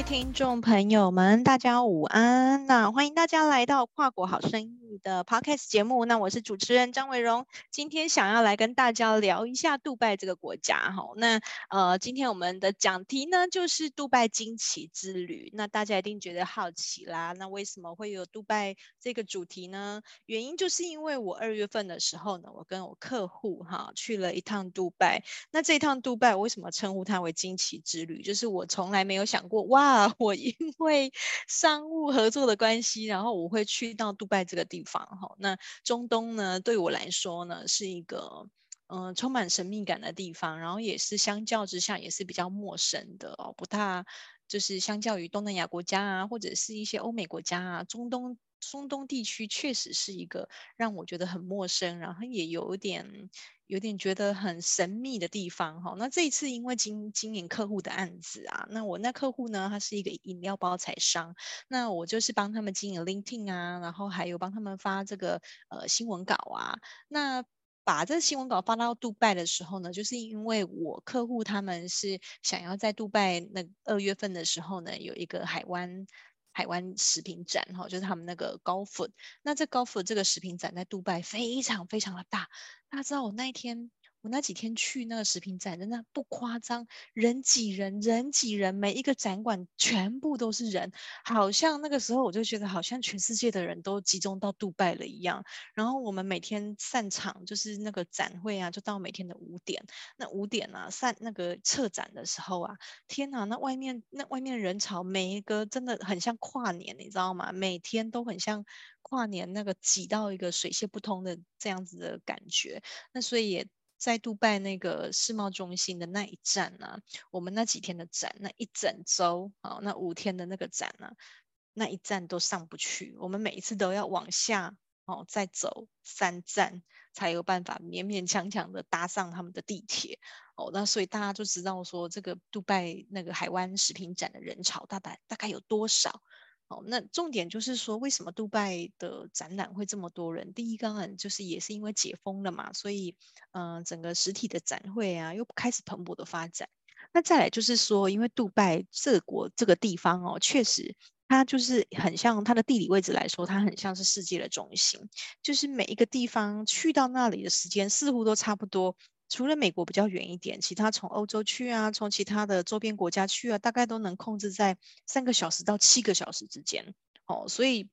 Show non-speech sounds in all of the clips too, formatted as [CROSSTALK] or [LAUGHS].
位听众朋友们，大家午安！那欢迎大家来到跨国好声音的 Podcast 节目。那我是主持人张伟荣，今天想要来跟大家聊一下杜拜这个国家哈。那呃，今天我们的讲题呢，就是杜拜惊奇之旅。那大家一定觉得好奇啦，那为什么会有杜拜这个主题呢？原因就是因为我二月份的时候呢，我跟我客户哈去了一趟杜拜。那这一趟杜拜，我为什么称呼它为惊奇之旅？就是我从来没有想过，哇，我因 [LAUGHS] 为商务合作的关系，然后我会去到杜拜这个地方哈。那中东呢，对我来说呢，是一个嗯、充满神秘感的地方，然后也是相较之下也是比较陌生的哦，不大就是相较于东南亚国家啊，或者是一些欧美国家啊，中东中东地区确实是一个让我觉得很陌生，然后也有点。有点觉得很神秘的地方哈，那这一次因为经经营客户的案子啊，那我那客户呢，他是一个饮料包材商，那我就是帮他们经营 LinkedIn 啊，然后还有帮他们发这个呃新闻稿啊，那把这新闻稿发到杜拜的时候呢，就是因为我客户他们是想要在杜拜那二月份的时候呢，有一个海湾。海湾食品展哈，就是他们那个高粉。那这高粉这个食品展在杜拜非常非常的大。大家知道我那一天。我那几天去那个食品展，真的不夸张，人挤人，人挤人，每一个展馆全部都是人，好像那个时候我就觉得好像全世界的人都集中到杜拜了一样。然后我们每天散场，就是那个展会啊，就到每天的五点。那五点啊，散那个撤展的时候啊，天哪，那外面那外面人潮，每一个真的很像跨年，你知道吗？每天都很像跨年，那个挤到一个水泄不通的这样子的感觉。那所以也。在杜拜那个世贸中心的那一站呢、啊，我们那几天的展，那一整周啊，那五天的那个展呢、啊，那一站都上不去，我们每一次都要往下哦，再走三站才有办法勉勉强强的搭上他们的地铁哦。那所以大家就知道说，这个杜拜那个海湾食品展的人潮大概大概有多少。哦，那重点就是说，为什么杜拜的展览会这么多人？第一，当然就是也是因为解封了嘛，所以，嗯、整个实体的展会啊，又开始蓬勃的发展。那再来就是说，因为杜拜这国这个地方哦，确实它就是很像它的地理位置来说，它很像是世界的中心，就是每一个地方去到那里的时间似乎都差不多。除了美国比较远一点，其他从欧洲去啊，从其他的周边国家去啊，大概都能控制在三个小时到七个小时之间。哦，所以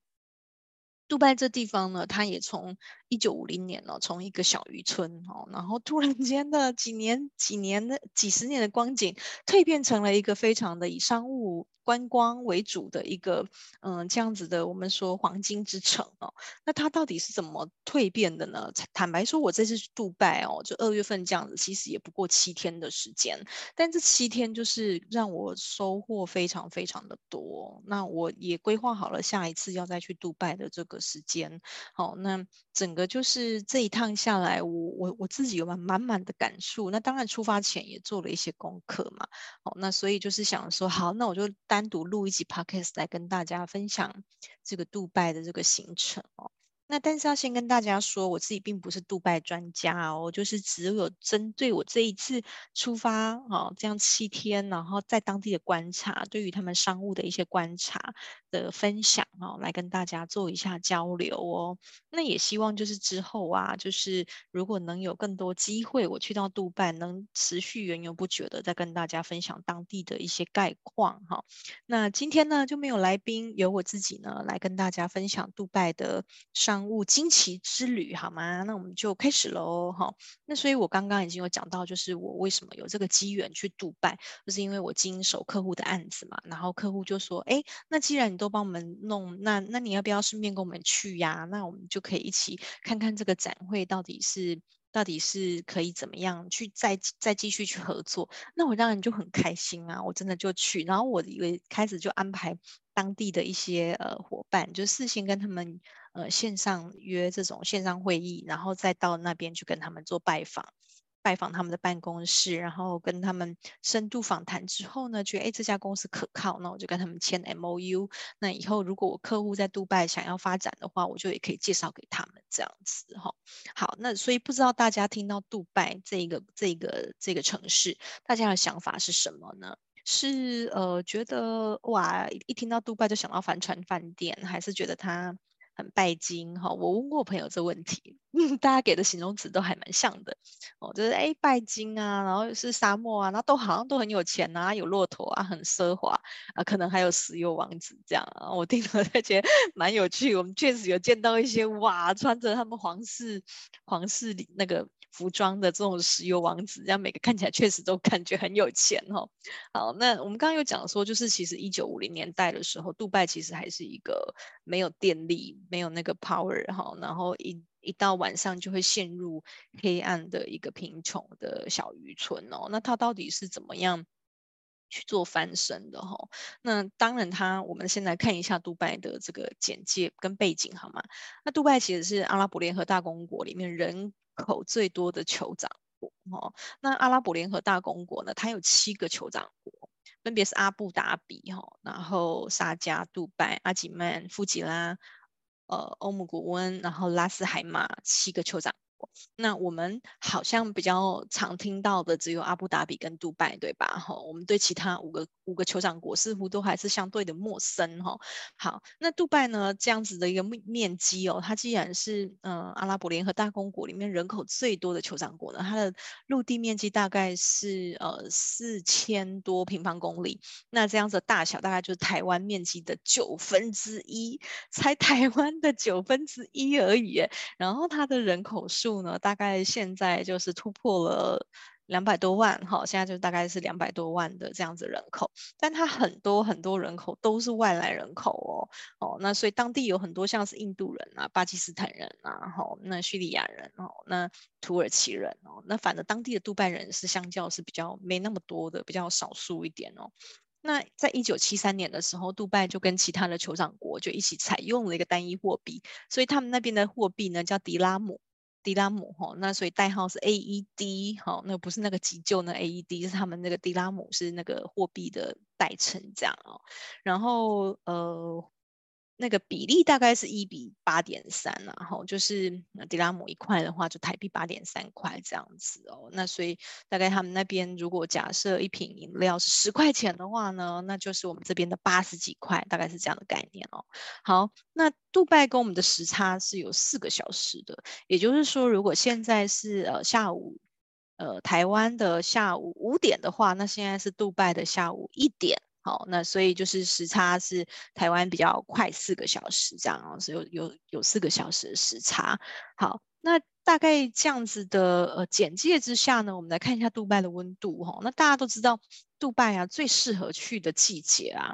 杜拜这地方呢，它也从一九五零年了，从一个小渔村哦，然后突然间的几年、几年的几十年的光景，蜕变成了一个非常的以商务。观光为主的一个，嗯，这样子的，我们说黄金之城哦，那它到底是怎么蜕变的呢？坦白说，我这次去杜拜哦，就二月份这样子，其实也不过七天的时间，但这七天就是让我收获非常非常的多。那我也规划好了下一次要再去杜拜的这个时间。好，那整个就是这一趟下来，我我我自己有满满满的感触。那当然出发前也做了一些功课嘛。好，那所以就是想说，好，那我就带。单独录一集 podcast 来跟大家分享这个杜拜的这个行程。那但是要先跟大家说，我自己并不是杜拜专家哦，就是只有针对我这一次出发哦，这样七天，然后在当地的观察，对于他们商务的一些观察的分享哦，来跟大家做一下交流哦。那也希望就是之后啊，就是如果能有更多机会，我去到杜拜，能持续源源不绝的再跟大家分享当地的一些概况哈。那今天呢就没有来宾，由我自己呢来跟大家分享杜拜的商。商务惊奇之旅，好吗？那我们就开始喽，哈。那所以我刚刚已经有讲到，就是我为什么有这个机缘去杜拜，就是因为我经手客户的案子嘛。然后客户就说：“哎，那既然你都帮我们弄，那那你要不要顺便跟我们去呀？那我们就可以一起看看这个展会到底是到底是可以怎么样去再再继续去合作。”那我当然就很开心啊，我真的就去。然后我以为开始就安排当地的一些呃伙伴，就事先跟他们。呃，线上约这种线上会议，然后再到那边去跟他们做拜访，拜访他们的办公室，然后跟他们深度访谈之后呢，觉得哎这家公司可靠，那我就跟他们签 MOU。那以后如果我客户在杜拜想要发展的话，我就也可以介绍给他们这样子哈。好，那所以不知道大家听到杜拜这个这个这个城市，大家的想法是什么呢？是呃觉得哇，一听到杜拜就想到帆船饭店，还是觉得它很拜金哈？我问过朋友这问题，[LAUGHS] 大家给的形容词都还蛮像的哦，就是哎拜金啊，然后是沙漠啊，然后都好像都很有钱啊，有骆驼啊，很奢华啊，可能还有石油王子这样啊。我听了才觉得 [LAUGHS] 蛮有趣，我们确实有见到一些哇，穿着他们皇室皇室里那个。服装的这种石油王子，这样每个看起来确实都感觉很有钱哦。好，那我们刚刚有讲说，就是其实一九五零年代的时候，杜拜其实还是一个没有电力、没有那个 power 哈，然后一一到晚上就会陷入黑暗的一个贫穷的小渔村哦。那它到底是怎么样去做翻身的哈？那当然，它我们先来看一下杜拜的这个简介跟背景好吗？那杜拜其实是阿拉伯联合大公国里面人口最多的酋长国，哦，那阿拉伯联合大公国呢？它有七个酋长国，分别是阿布达比，哈，然后沙迦、杜拜、阿吉曼、富吉拉，呃，欧姆古温，然后拉斯海马，七个酋长。那我们好像比较常听到的只有阿布达比跟杜拜，对吧？哈，我们对其他五个五个酋长国似乎都还是相对的陌生哈。好，那杜拜呢，这样子的一个面面积哦，它既然是嗯、阿拉伯联合大公国里面人口最多的酋长国呢，它的陆地面积大概是呃四千多平方公里，那这样子的大小大概就是台湾面积的九分之一，才台湾的九分之一而已。然后它的人口数。数呢，大概现在就是突破了两百多万，哈，现在就大概是两百多万的这样子人口，但它很多很多人口都是外来人口哦，哦，那所以当地有很多像是印度人啊、巴基斯坦人啊，哈，那叙利亚人哦，那土耳其人哦，那反正当地的杜拜人是相较是比较没那么多的，比较少数一点哦。那在一九七三年的时候，杜拜就跟其他的酋长国就一起采用了一个单一货币，所以他们那边的货币呢叫迪拉姆。迪拉姆哈，那所以代号是 AED 哈，那不是那个急救那 AED，是他们那个迪拉姆是那个货币的代称这样哦。然后呃。那个比例大概是一比八点三，然后就是迪拉姆一块的话，就台币八点三块这样子哦。那所以大概他们那边如果假设一瓶饮料是十块钱的话呢，那就是我们这边的八十几块，大概是这样的概念哦。好，那杜拜跟我们的时差是有四个小时的，也就是说，如果现在是呃下午，呃台湾的下午五点的话，那现在是杜拜的下午一点。好，那所以就是时差是台湾比较快四个小时这样哦，所以有有有四个小时的时差。好，那大概这样子的呃简介之下呢，我们来看一下杜拜的温度哈。那大家都知道，杜拜啊最适合去的季节啊，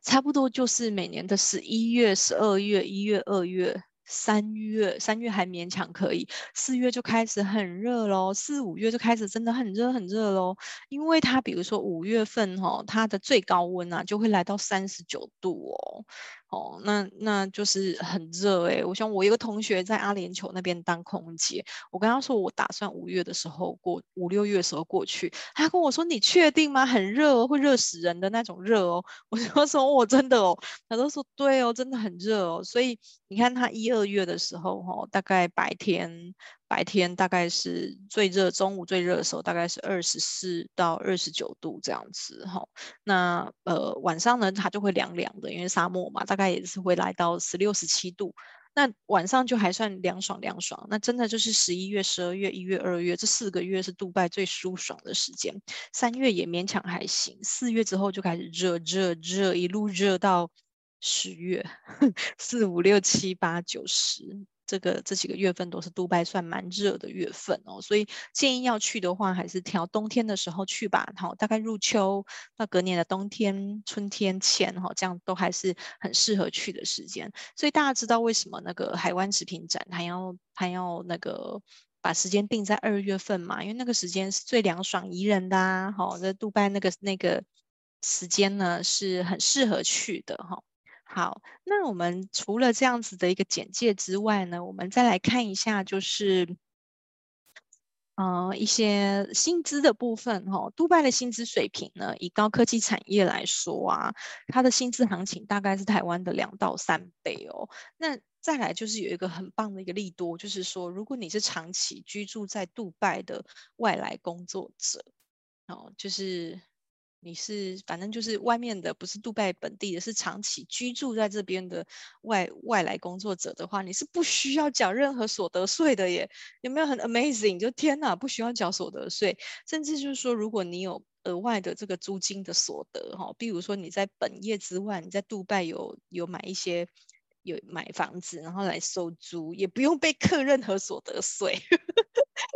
差不多就是每年的十一月、十二月、一月、二月。三月，三月还勉强可以，四月就开始很热喽，四五月就开始真的很热很热喽。因为它比如说五月份哈、它的最高温啊就会来到三十九度哦。哦，那那就是很热哎！我想我一个同学在阿联酋那边当空姐，我跟他说我打算五月的时候过，五六月的时候过去，他跟我说你确定吗？很热哦，会热死人的那种热哦。我就说我真的哦，他都说对哦，真的很热哦。所以你看他一二月的时候哈、哦，大概白天。白天大概是最热，中午最热的时候大概是二十四到二十九度这样子哈。那呃晚上呢，它就会凉凉的，因为沙漠嘛，大概也是会来到十六、十七度。那晚上就还算凉爽凉爽。那真的就是十一月、十二月、一月、二月这四个月是杜拜最舒爽的时间。三月也勉强还行，四月之后就开始热热热，一路热到十月，[LAUGHS] 四五六七八九十。这个这几个月份都是杜拜算蛮热的月份哦，所以建议要去的话，还是挑冬天的时候去吧。好，大概入秋到隔年的冬天、春天前哈，这样都还是很适合去的时间。所以大家知道为什么那个海湾食品展还要还要那个把时间定在二月份嘛？因为那个时间是最凉爽宜人的啊。好，在杜拜那个那个时间呢是很适合去的哈。好，那我们除了这样子的一个简介之外呢，我们再来看一下，就是，呃，一些薪资的部分哈、哦。杜拜的薪资水平呢，以高科技产业来说啊，它的薪资行情大概是台湾的两到三倍哦。那再来就是有一个很棒的一个利多，就是说，如果你是长期居住在杜拜的外来工作者，哦，就是。你是反正就是外面的，不是杜拜本地的，是长期居住在这边的外外来工作者的话，你是不需要缴任何所得税的耶。有没有很 amazing？就天哪，不需要缴所得税，甚至就是说，如果你有额外的这个租金的所得哈，比如说你在本业之外，你在杜拜有有买一些有买房子，然后来收租，也不用被课任何所得税。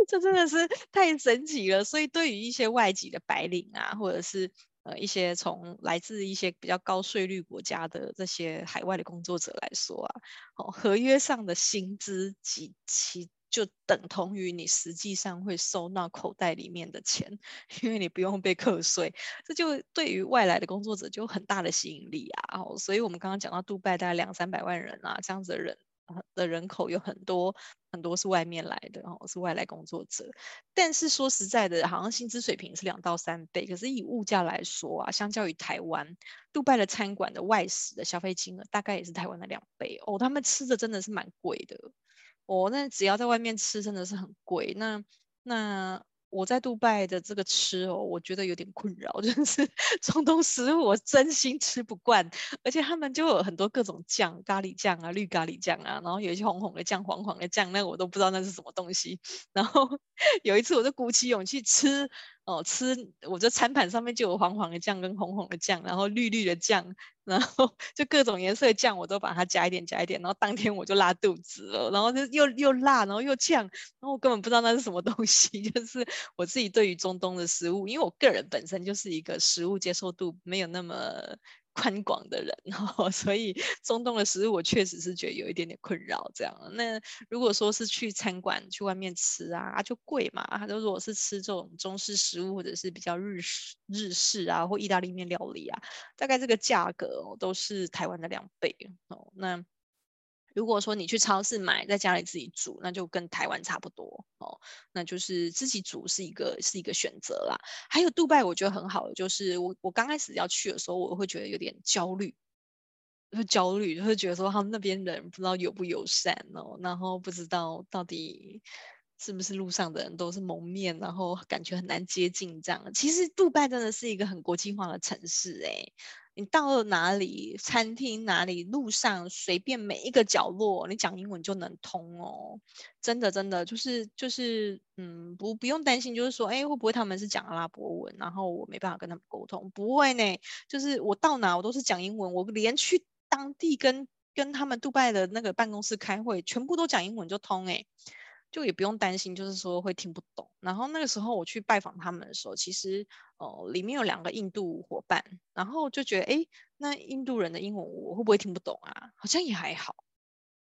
这真的是太神奇了，所以对于一些外籍的白领啊，或者是呃一些从来自一些比较高税率国家的这些海外的工作者来说啊，哦，合约上的薪资及其就等同于你实际上会收到口袋里面的钱，因为你不用被课税，这就对于外来的工作者就很大的吸引力啊。哦，所以我们刚刚讲到杜拜大概两三百万人啊，这样子的人。的人口有很多很多是外面来的，哦，是外来工作者。但是说实在的，好像薪资水平是两到三倍，可是以物价来说啊，相较于台湾，杜拜的餐馆的外食的消费金额大概也是台湾的两倍哦。他们吃的真的是蛮贵的哦，那只要在外面吃真的是很贵。那那。我在杜拜的这个吃哦，我觉得有点困扰，[LAUGHS] 就是中东食物我真心吃不惯，而且他们就有很多各种酱，咖喱酱啊、绿咖喱酱啊，然后有一些红红的酱、黄黄的酱，那个我都不知道那是什么东西。[LAUGHS] 然后有一次我就鼓起勇气吃。哦，吃我这餐盘上面就有黄黄的酱跟红红的酱，然后绿绿的酱，然后 [LAUGHS] 就各种颜色的酱我都把它加一点加一点，然后当天我就拉肚子了，然后就又又辣，然后又呛，然后我根本不知道那是什么东西，[LAUGHS] 就是我自己对于中东的食物，因为我个人本身就是一个食物接受度没有那么。宽广的人，[LAUGHS] 然后所以中东的食物我确实是觉得有一点点困扰。这样，那如果说是去餐馆去外面吃啊，就贵嘛。他就如果是吃这种中式食物或者是比较日式日式啊或意大利面料理啊，大概这个价格都是台湾的两倍哦。那如果说你去超市买，在家里自己煮，那就跟台湾差不多哦。那就是自己煮是一个是一个选择啦。还有杜拜，我觉得很好的就是我我刚开始要去的时候，我会觉得有点焦虑，会焦虑，就会觉得说他们那边人不知道友不友善哦，然后不知道到底是不是路上的人都是蒙面，然后感觉很难接近这样。其实杜拜真的是一个很国际化的城市诶。你到了哪里，餐厅哪里，路上随便每一个角落，你讲英文就能通哦。真的，真的就是就是，嗯，不不用担心，就是说，哎，会不会他们是讲阿拉伯文，然后我没办法跟他们沟通？不会呢，就是我到哪我都是讲英文，我连去当地跟跟他们杜拜的那个办公室开会，全部都讲英文就通哎。就也不用担心，就是说会听不懂。然后那个时候我去拜访他们的时候，其实哦，里面有两个印度伙伴，然后就觉得，哎，那印度人的英文我会不会听不懂啊？好像也还好。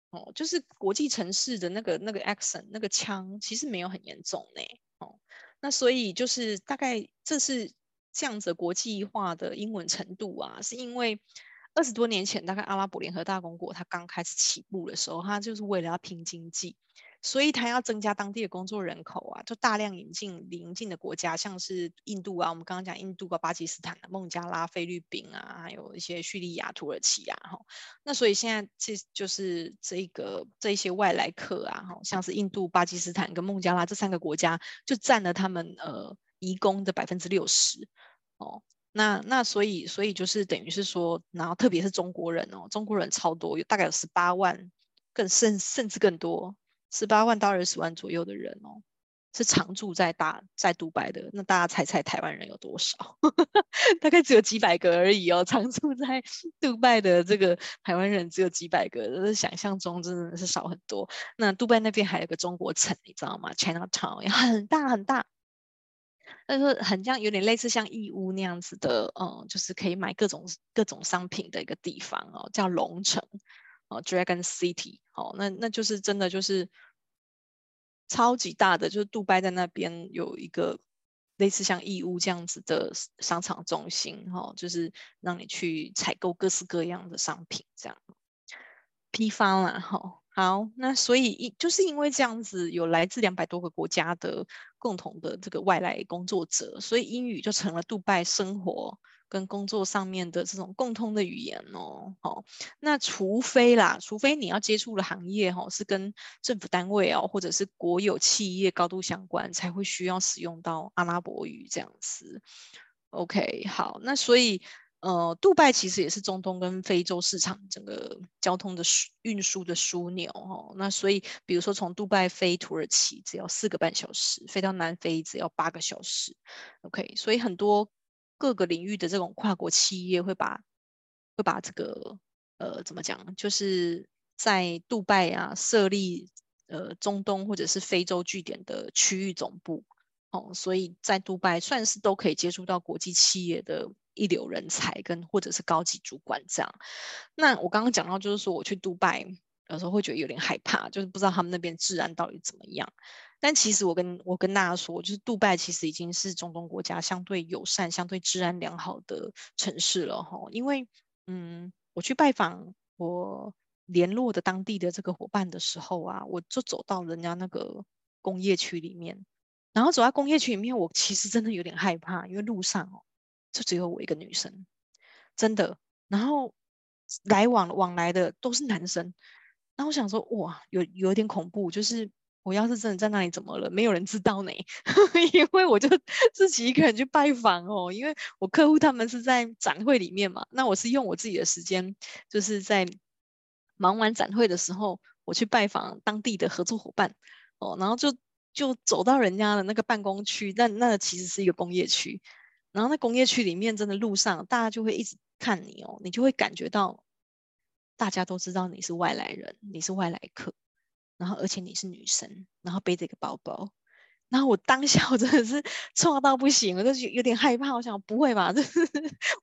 哦，就是国际城市的那个那个 accent 那个腔，其实没有很严重呢。哦，那所以就是大概这是这样子国际化的英文程度啊，是因为二十多年前，大概阿拉伯联合大公国它刚开始起步的时候，它就是为了要拼经济。所以他要增加当地的工作人口啊，就大量引进邻近的国家，像是印度啊，我们刚刚讲印度啊、巴基斯坦、孟加拉、菲律宾啊，还有一些叙利亚、土耳其啊，哈。那所以现在这就是这个这一些外来客啊，哈，像是印度、巴基斯坦跟孟加拉这三个国家，就占了他们呃移工的百分之六十哦。那那所以所以就是等于是说，然后特别是中国人哦，中国人超多，有大概有十八万，更甚甚至更多。十八万到二十万左右的人哦，是常住在大在杜拜的。那大家猜猜台湾人有多少？[LAUGHS] 大概只有几百个而已哦。常住在 [LAUGHS] 杜拜的这个台湾人只有几百个，是想象中真的是少很多。那杜拜那边还有个中国城，你知道吗？Chinatown 很大很大，但是很像有点类似像义乌那样子的，嗯，就是可以买各种各种商品的一个地方哦，叫龙城。哦，Dragon City，哦，那那就是真的就是超级大的，就是杜拜在那边有一个类似像义乌这样子的商场中心，哈、哦，就是让你去采购各式各样的商品，这样批发啦，哈、哦，好，那所以就是因为这样子有来自两百多个国家的共同的这个外来工作者，所以英语就成了杜拜生活。跟工作上面的这种共通的语言哦，好，那除非啦，除非你要接触的行业哈是跟政府单位哦，或者是国有企业高度相关，才会需要使用到阿拉伯语这样子。OK，好，那所以。呃，杜拜其实也是中东跟非洲市场整个交通的运输的枢纽哦。那所以，比如说从杜拜飞土耳其只要四个半小时，飞到南非只要八个小时。OK，所以很多各个领域的这种跨国企业会把会把这个呃怎么讲，就是在杜拜啊设立呃中东或者是非洲据点的区域总部哦。所以在杜拜算是都可以接触到国际企业的。一流人才跟或者是高级主管这样，那我刚刚讲到就是说我去杜拜有时候会觉得有点害怕，就是不知道他们那边治安到底怎么样。但其实我跟我跟大家说，就是杜拜其实已经是中东国家相对友善、相对治安良好的城市了哈。因为嗯，我去拜访我联络的当地的这个伙伴的时候啊，我就走到人家那个工业区里面，然后走在工业区里面，我其实真的有点害怕，因为路上哦。就只有我一个女生，真的。然后来往往来的都是男生。然后我想说，哇，有有点恐怖。就是我要是真的在那里怎么了，没有人知道呢？[LAUGHS] 因为我就自己一个人去拜访哦。因为我客户他们是在展会里面嘛，那我是用我自己的时间，就是在忙完展会的时候，我去拜访当地的合作伙伴哦。然后就就走到人家的那个办公区，那那其实是一个工业区。然后在工业区里面，真的路上大家就会一直看你哦，你就会感觉到大家都知道你是外来人，你是外来客，然后而且你是女生，然后背着一个包包，然后我当下我真的是 [LAUGHS] 错到不行，我就是有点害怕，我想不会吧，就是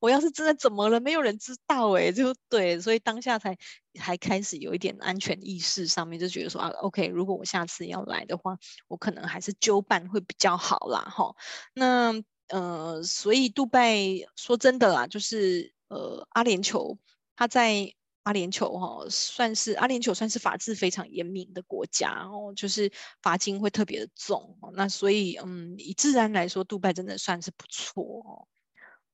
我要是真的怎么了，没有人知道哎，就对，所以当下才还开始有一点安全意识上面就觉得说啊，OK，如果我下次要来的话，我可能还是就办会比较好啦，哈，那。呃，所以杜拜说真的啦，就是呃，阿联酋，它在阿联酋哈、算是阿联酋算是法治非常严明的国家哦，就是罚金会特别的重。那所以嗯，以治安来说，杜拜真的算是不错哦。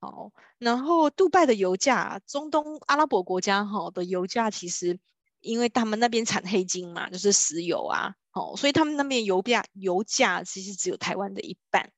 好，然后杜拜的油价，中东阿拉伯国家哈的油价其实，因为他们那边产黑金嘛，就是石油啊，哦，所以他们那边油价油价其实只有台湾的一半。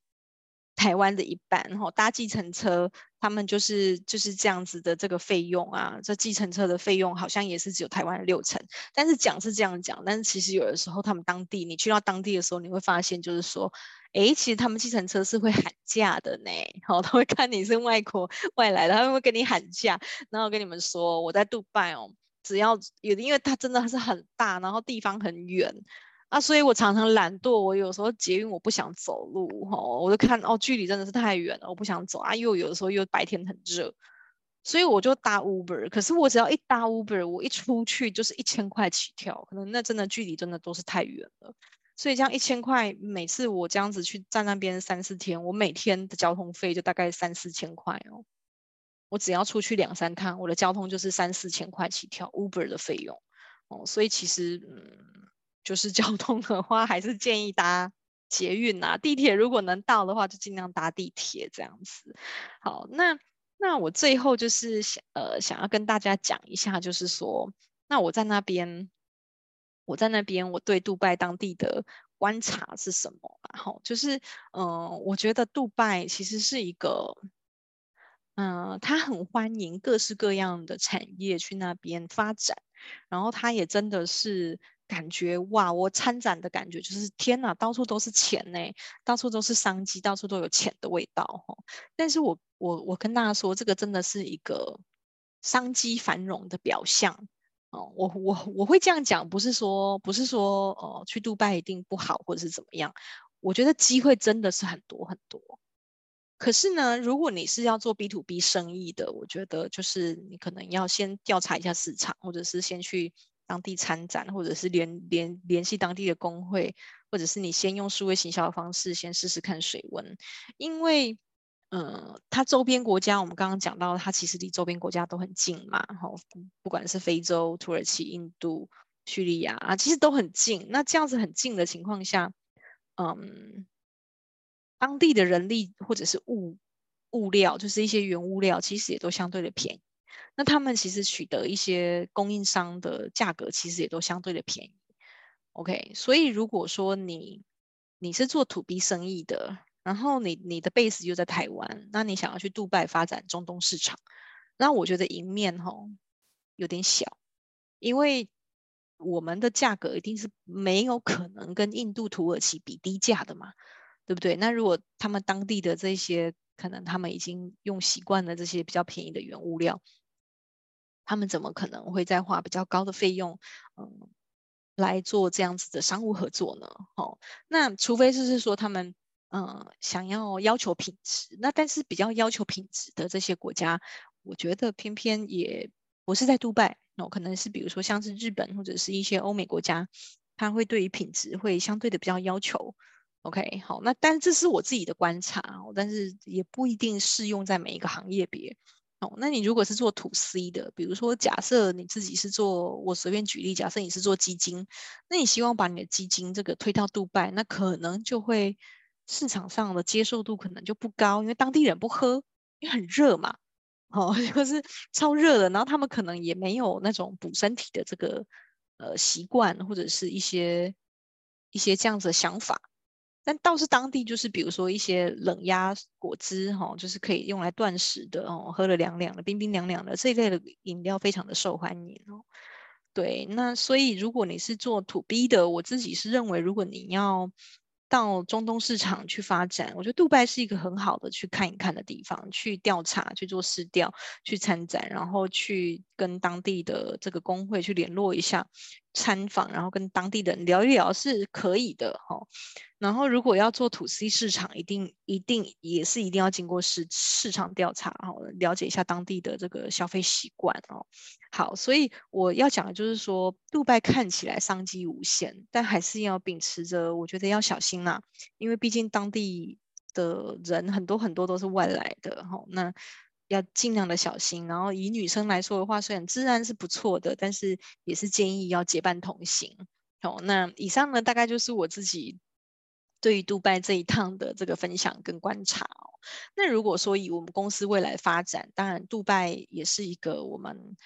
台湾的一半，然后搭计程车，他们就是就是这样子的这个费用啊，这计程车的费用好像也是只有台湾的六成。但是讲是这样讲，但是其实有的时候他们当地，你去到当地的时候，你会发现就是说，哎，其实他们计程车是会喊价的呢。好，[LAUGHS] 他会看你是外国外来的，他们会跟你喊价。然后跟你们说，我在杜拜哦，只要有的，因为它真的是很大，然后地方很远。啊，所以我常常懒惰，我有时候捷运我不想走路，吼，我就看哦，距离真的是太远了，我不想走啊，又有的时候又白天很热，所以我就搭 Uber。可是我只要一搭 Uber，我一出去就是一千块起跳，可能那真的距离真的都是太远了。所以这样一千块，每次我这样子去站那边三四天，我每天的交通费就大概三四千块哦。我只要出去两三趟，我的交通就是三四千块起跳 Uber 的费用哦。所以其实嗯。就是交通的话，[LAUGHS] 还是建议搭捷运啊，地铁如果能到的话，就尽量搭地铁这样子。好，那那我最后就是想呃想要跟大家讲一下，就是说，那我在那边，我在那边，我对杜拜当地的观察是什么？然后就是嗯、我觉得杜拜其实是一个，嗯、他很欢迎各式各样的产业去那边发展，然后他也真的是。感觉哇，我参展的感觉就是天哪，到处都是钱呢，到处都是商机，到处都有钱的味道哈。但是我我我跟大家说，这个真的是一个商机繁荣的表象哦。我我我会这样讲，不是说不是说哦，去杜拜一定不好或者是怎么样。我觉得机会真的是很多很多。可是呢，如果你是要做 B to B 生意的，我觉得就是你可能要先调查一下市场，或者是先去。当地参展，或者是联联联系当地的工会，或者是你先用数位行销的方式先试试看水温，因为，呃，它周边国家我们刚刚讲到，它其实离周边国家都很近嘛，哈，不管是非洲、土耳其、印度、叙利亚啊，其实都很近。那这样子很近的情况下，嗯，当地的人力或者是物物料，就是一些原物料，其实也都相对的便宜。那他们其实取得一些供应商的价格，其实也都相对的便宜。OK，所以如果说你你是做 To B 生意的，然后你你的 base 就在台湾，那你想要去杜拜发展中东市场，那我觉得赢面吼有点小，因为我们的价格一定是没有可能跟印度、土耳其比低价的嘛，对不对？那如果他们当地的这些可能他们已经用习惯了这些比较便宜的原物料，他们怎么可能会再花比较高的费用，嗯，来做这样子的商务合作呢？哦，那除非就是说他们。嗯，想要要求品质，那但是比较要求品质的这些国家，我觉得偏偏也不是在杜拜，那可能是比如说像是日本或者是一些欧美国家，他会对于品质会相对的比较要求。OK，好，那但这是我自己的观察哦，但是也不一定适用在每一个行业别。哦，那你如果是做 to C 的，比如说假设你自己是做，我随便举例，假设你是做基金，那你希望把你的基金这个推到杜拜，那可能就会。市场上的接受度可能就不高，因为当地人不喝，因为很热嘛，哦，[LAUGHS] 就是超热的，然后他们可能也没有那种补身体的这个呃习惯，或者是一些一些这样子的想法。但倒是当地就是比如说一些冷压果汁，哈、就是可以用来断食的哦，喝了凉凉的、冰冰凉凉的这一类的饮料非常的受欢迎哦。对，那所以如果你是做 to B 的，我自己是认为，如果你要到中东市场去发展，我觉得杜拜是一个很好的去看一看的地方，去调查、去做市调、去参展，然后去跟当地的这个工会去联络一下。参访，然后跟当地的人聊一聊是可以的哈。然后如果要做 to C 市场，一定一定也是一定要经过市市场调查哈，了解一下当地的这个消费习惯哦。好，所以我要讲的就是说，杜拜看起来商机无限，但还是要秉持着，我觉得要小心啦，因为毕竟当地的人很多很多都是外来的哈。那要尽量的小心，然后以女生来说的话，虽然自然是不错的，但是也是建议要结伴同行。好，那以上呢，大概就是我自己对于杜拜这一趟的这个分享跟观察哦。那如果说以我们公司未来发展，当然杜拜也是一个我们。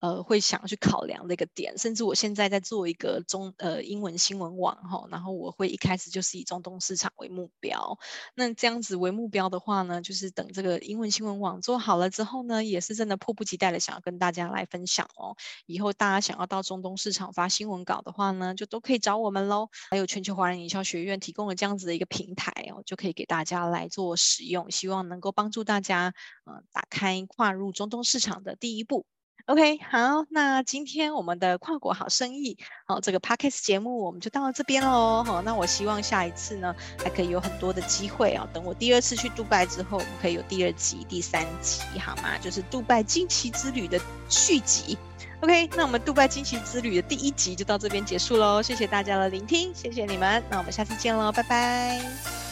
呃，会想去考量的一个点，甚至我现在在做一个中呃英文新闻网哈，然后我会一开始就是以中东市场为目标。那这样子为目标的话呢，就是等这个英文新闻网做好了之后呢，也是真的迫不及待的想要跟大家来分享哦。以后大家想要到中东市场发新闻稿的话呢，就都可以找我们喽。还有全球华人营销学院提供了这样子的一个平台哦，就可以给大家来做使用，希望能够帮助大家嗯打开跨入中东市场的第一步。OK，好，那今天我们的跨国好生意，好，这个 Podcast 节目我们就到这边喽。好，那我希望下一次呢，还可以有很多的机会啊。等我第二次去杜拜之后，我们可以有第二集、第三集，好吗？就是杜拜惊奇之旅的续集。OK，那我们杜拜惊奇之旅的第一集就到这边结束喽。谢谢大家的聆听，谢谢你们，那我们下次见喽，拜拜。